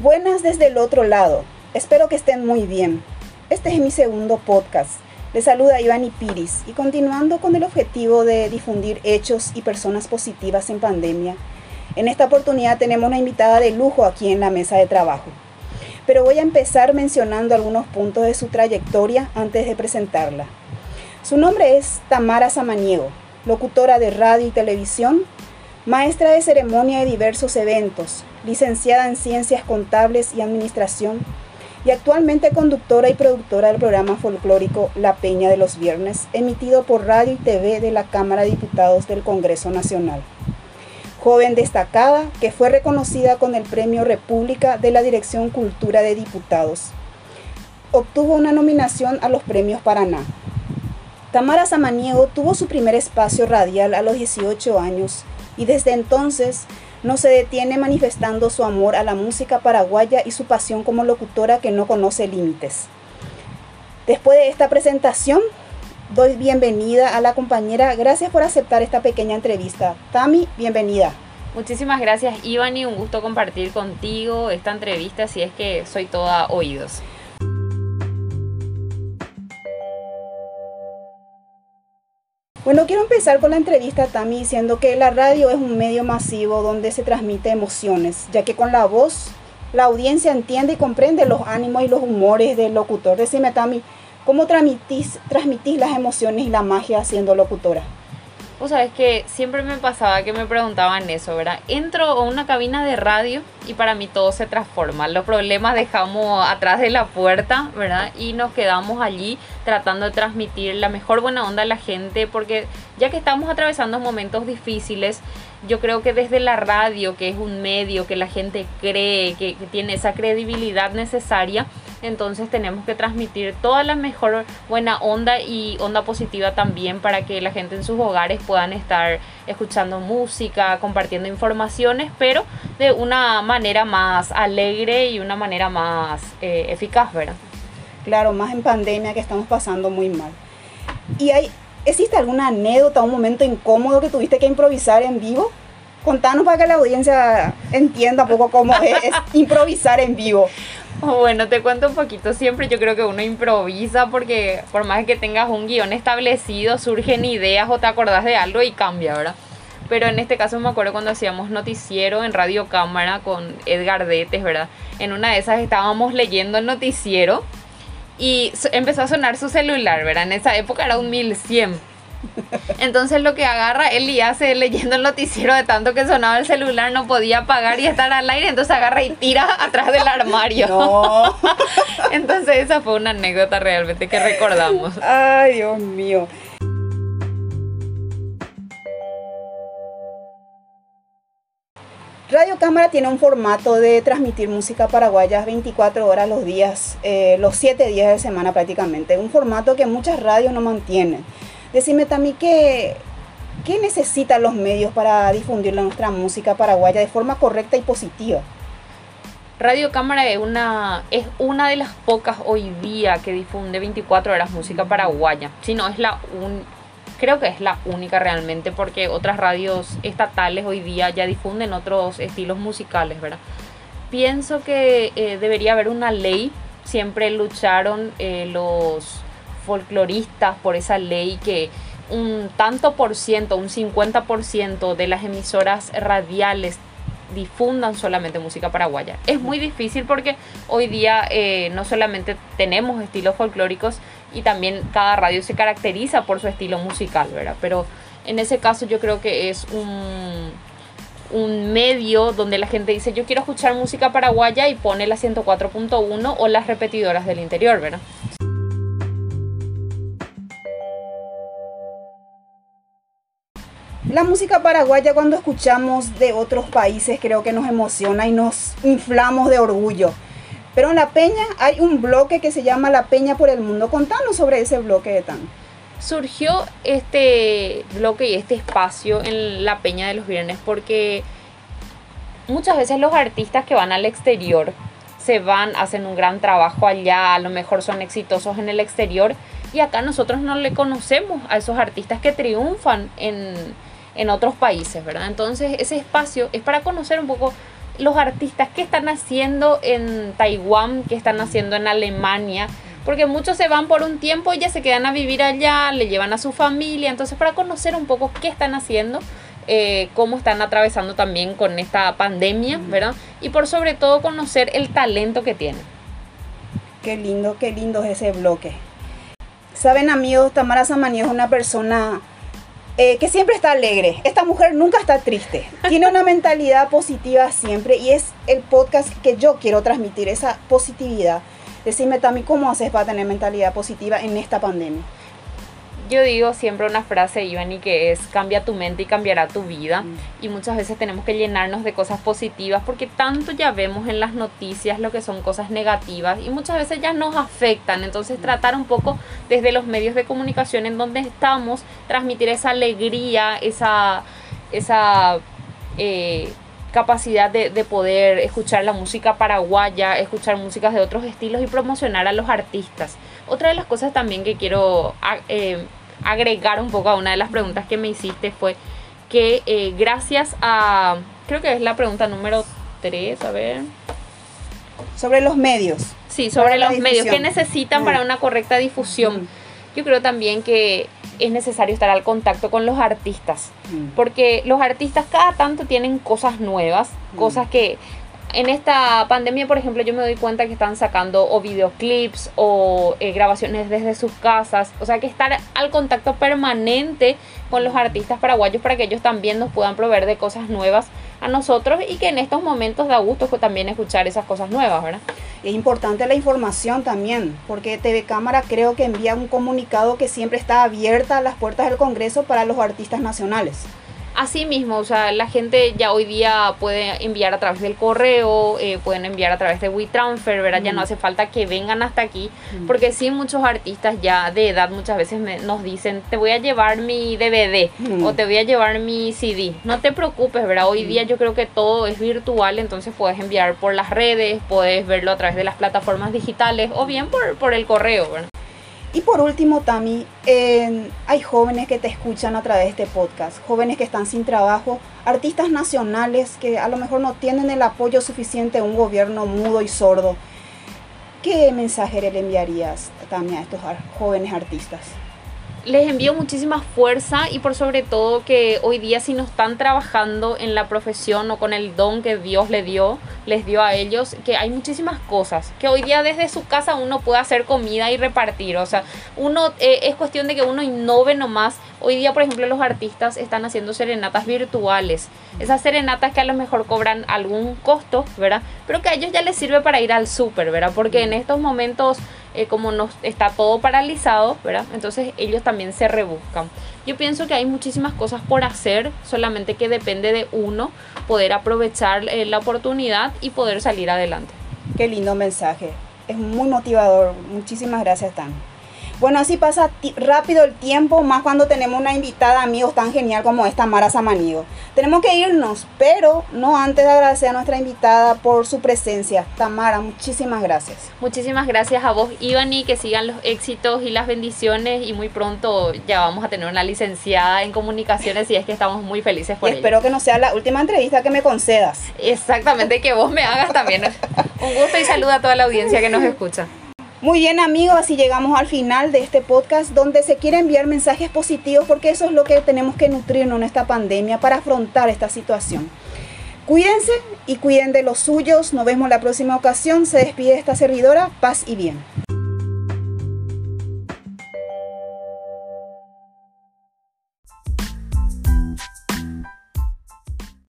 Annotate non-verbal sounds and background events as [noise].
Buenas desde el otro lado. Espero que estén muy bien. Este es mi segundo podcast. Les saluda Ivani Piris y continuando con el objetivo de difundir hechos y personas positivas en pandemia, en esta oportunidad tenemos una invitada de lujo aquí en la mesa de trabajo. Pero voy a empezar mencionando algunos puntos de su trayectoria antes de presentarla. Su nombre es Tamara Samaniego, locutora de radio y televisión, maestra de ceremonia de diversos eventos, licenciada en Ciencias Contables y Administración y actualmente conductora y productora del programa folclórico La Peña de los Viernes, emitido por radio y TV de la Cámara de Diputados del Congreso Nacional. Joven destacada que fue reconocida con el Premio República de la Dirección Cultura de Diputados. Obtuvo una nominación a los Premios Paraná. Tamara Samaniego tuvo su primer espacio radial a los 18 años y desde entonces no se detiene manifestando su amor a la música paraguaya y su pasión como locutora que no conoce límites. Después de esta presentación, doy bienvenida a la compañera. Gracias por aceptar esta pequeña entrevista. Tami, bienvenida. Muchísimas gracias, Ivani. Un gusto compartir contigo esta entrevista, si es que soy toda oídos. Bueno, quiero empezar con la entrevista Tami diciendo que la radio es un medio masivo donde se transmite emociones, ya que con la voz la audiencia entiende y comprende los ánimos y los humores del locutor. Decime Tami, ¿cómo transmitís, transmitís las emociones y la magia siendo locutora? Vos sabés que siempre me pasaba que me preguntaban eso, ¿verdad? Entro a una cabina de radio y para mí todo se transforma. Los problemas dejamos atrás de la puerta, ¿verdad? Y nos quedamos allí tratando de transmitir la mejor buena onda a la gente porque ya que estamos atravesando momentos difíciles, yo creo que desde la radio, que es un medio que la gente cree, que, tiene esa credibilidad necesaria, entonces tenemos que transmitir toda la mejor buena onda y onda positiva también para que la gente en sus hogares puedan estar escuchando música, compartiendo informaciones, pero de una manera más alegre y una manera más eh, eficaz, ¿verdad? Claro, más en pandemia que estamos pasando muy mal. Y hay ¿Existe alguna anécdota, un momento incómodo que tuviste que improvisar en vivo? Contanos para que la audiencia entienda un poco cómo es, [laughs] improvisar en vivo. Bueno, te cuento un poquito. Siempre yo creo que uno improvisa porque por más que tengas un guion establecido, surgen ideas o te acordás de algo y cambia, ¿verdad? Pero en este caso me acuerdo cuando hacíamos noticiero en Radio Cámara con Edgar Detes, ¿verdad? En una de esas estábamos leyendo el noticiero y empezó a sonar su celular, ¿verdad? En esa época era un 1100. Entonces lo que agarra él y hace leyendo el noticiero de tanto que sonaba el celular, no podía apagar y estar al aire, entonces agarra y tira [laughs] atrás del armario. No. [laughs] entonces esa fue una anécdota realmente que recordamos. Ay, Dios mío. Radio Cámara tiene un formato de transmitir música paraguaya 24 horas los días, eh, los 7 días de semana prácticamente. Un formato que muchas radios no mantienen. Decime también qué, qué necesitan los medios para difundir nuestra música paraguaya de forma correcta y positiva. Radio Cámara es una, es una de las pocas hoy día que difunde 24 horas música paraguaya. Si no, es la un, creo que es la única realmente porque otras radios estatales hoy día ya difunden otros estilos musicales, ¿verdad? Pienso que eh, debería haber una ley, siempre lucharon eh, los folcloristas por esa ley que un tanto por ciento, un 50% de las emisoras radiales difundan solamente música paraguaya. Es muy difícil porque hoy día eh, no solamente tenemos estilos folclóricos y también cada radio se caracteriza por su estilo musical, ¿verdad? Pero en ese caso yo creo que es un, un medio donde la gente dice yo quiero escuchar música paraguaya y pone la 104.1 o las repetidoras del interior, ¿verdad? La música paraguaya cuando escuchamos de otros países creo que nos emociona y nos inflamos de orgullo. Pero en La Peña hay un bloque que se llama La Peña por el Mundo. Contanos sobre ese bloque de tan. Surgió este bloque y este espacio en La Peña de los Viernes porque muchas veces los artistas que van al exterior se van, hacen un gran trabajo allá, a lo mejor son exitosos en el exterior y acá nosotros no le conocemos a esos artistas que triunfan en, en otros países, ¿verdad? Entonces ese espacio es para conocer un poco los artistas, qué están haciendo en Taiwán, qué están haciendo en Alemania, porque muchos se van por un tiempo y ya se quedan a vivir allá, le llevan a su familia, entonces para conocer un poco qué están haciendo, eh, cómo están atravesando también con esta pandemia, ¿verdad? Y por sobre todo conocer el talento que tienen. Qué lindo, qué lindo es ese bloque. Saben amigos, Tamara Samani es una persona eh, que siempre está alegre. Esta mujer nunca está triste. Tiene una [laughs] mentalidad positiva siempre y es el podcast que yo quiero transmitir, esa positividad. Decime, Tami, ¿cómo haces para tener mentalidad positiva en esta pandemia? Yo digo siempre una frase, Ivani, que es cambia tu mente y cambiará tu vida. Mm. Y muchas veces tenemos que llenarnos de cosas positivas porque tanto ya vemos en las noticias lo que son cosas negativas y muchas veces ya nos afectan. Entonces mm. tratar un poco desde los medios de comunicación en donde estamos, transmitir esa alegría, esa, esa eh, capacidad de, de, poder escuchar la música paraguaya, escuchar músicas de otros estilos y promocionar a los artistas. Otra de las cosas también que quiero ah, eh, agregar un poco a una de las preguntas que me hiciste fue que eh, gracias a, creo que es la pregunta número 3, a ver. Sobre los medios. Sí, sobre los medios. ¿Qué necesitan para una correcta difusión? Yo creo también que es necesario estar al contacto con los artistas, porque los artistas cada tanto tienen cosas nuevas, cosas que en esta pandemia, por ejemplo, yo me doy cuenta que están sacando o videoclips o eh, grabaciones desde sus casas. O sea, que estar al contacto permanente con los artistas paraguayos para que ellos también nos puedan proveer de cosas nuevas a nosotros y que en estos momentos da gusto también escuchar esas cosas nuevas, ¿verdad? Es importante la información también, porque TV Cámara creo que envía un comunicado que siempre está abierta a las puertas del Congreso para los artistas nacionales. Así mismo, o sea, la gente ya hoy día puede enviar a través del correo, eh, pueden enviar a través de WeTransfer, ¿verdad? Ya no hace falta que vengan hasta aquí, porque sí muchos artistas ya de edad muchas veces nos dicen, te voy a llevar mi DVD o te voy a llevar mi CD. No te preocupes, ¿verdad? Hoy día yo creo que todo es virtual, entonces puedes enviar por las redes, puedes verlo a través de las plataformas digitales o bien por, por el correo, ¿verdad? Y por último, Tami, hay jóvenes que te escuchan a través de este podcast, jóvenes que están sin trabajo, artistas nacionales que a lo mejor no tienen el apoyo suficiente de un gobierno mudo y sordo. ¿Qué mensaje le enviarías, Tami, a estos jóvenes artistas? Les envío muchísima fuerza y por sobre todo que hoy día si no están trabajando en la profesión o con el don que Dios les dio, les dio a ellos, que hay muchísimas cosas, que hoy día desde su casa uno puede hacer comida y repartir, o sea, uno eh, es cuestión de que uno innove nomás. Hoy día, por ejemplo, los artistas están haciendo serenatas virtuales, esas serenatas que a lo mejor cobran algún costo, ¿verdad? Pero que a ellos ya les sirve para ir al súper, ¿verdad? Porque en estos momentos eh, como nos está todo paralizado, ¿verdad? Entonces ellos también se rebuscan. Yo pienso que hay muchísimas cosas por hacer, solamente que depende de uno poder aprovechar eh, la oportunidad y poder salir adelante. Qué lindo mensaje, es muy motivador. Muchísimas gracias, Tan. Bueno, así pasa rápido el tiempo, más cuando tenemos una invitada, amigos, tan genial como esta Mara Samanigo. Tenemos que irnos, pero no antes de agradecer a nuestra invitada por su presencia. Tamara, muchísimas gracias. Muchísimas gracias a vos, Ivani, que sigan los éxitos y las bendiciones y muy pronto ya vamos a tener una licenciada en comunicaciones y es que estamos muy felices por y Espero que no sea la última entrevista que me concedas. Exactamente, que vos me hagas también. [laughs] Un gusto y saludo a toda la audiencia que nos escucha. Muy bien amigos, así llegamos al final de este podcast donde se quiere enviar mensajes positivos porque eso es lo que tenemos que nutrirnos en esta pandemia para afrontar esta situación. Cuídense y cuiden de los suyos. Nos vemos la próxima ocasión. Se despide esta servidora. Paz y bien.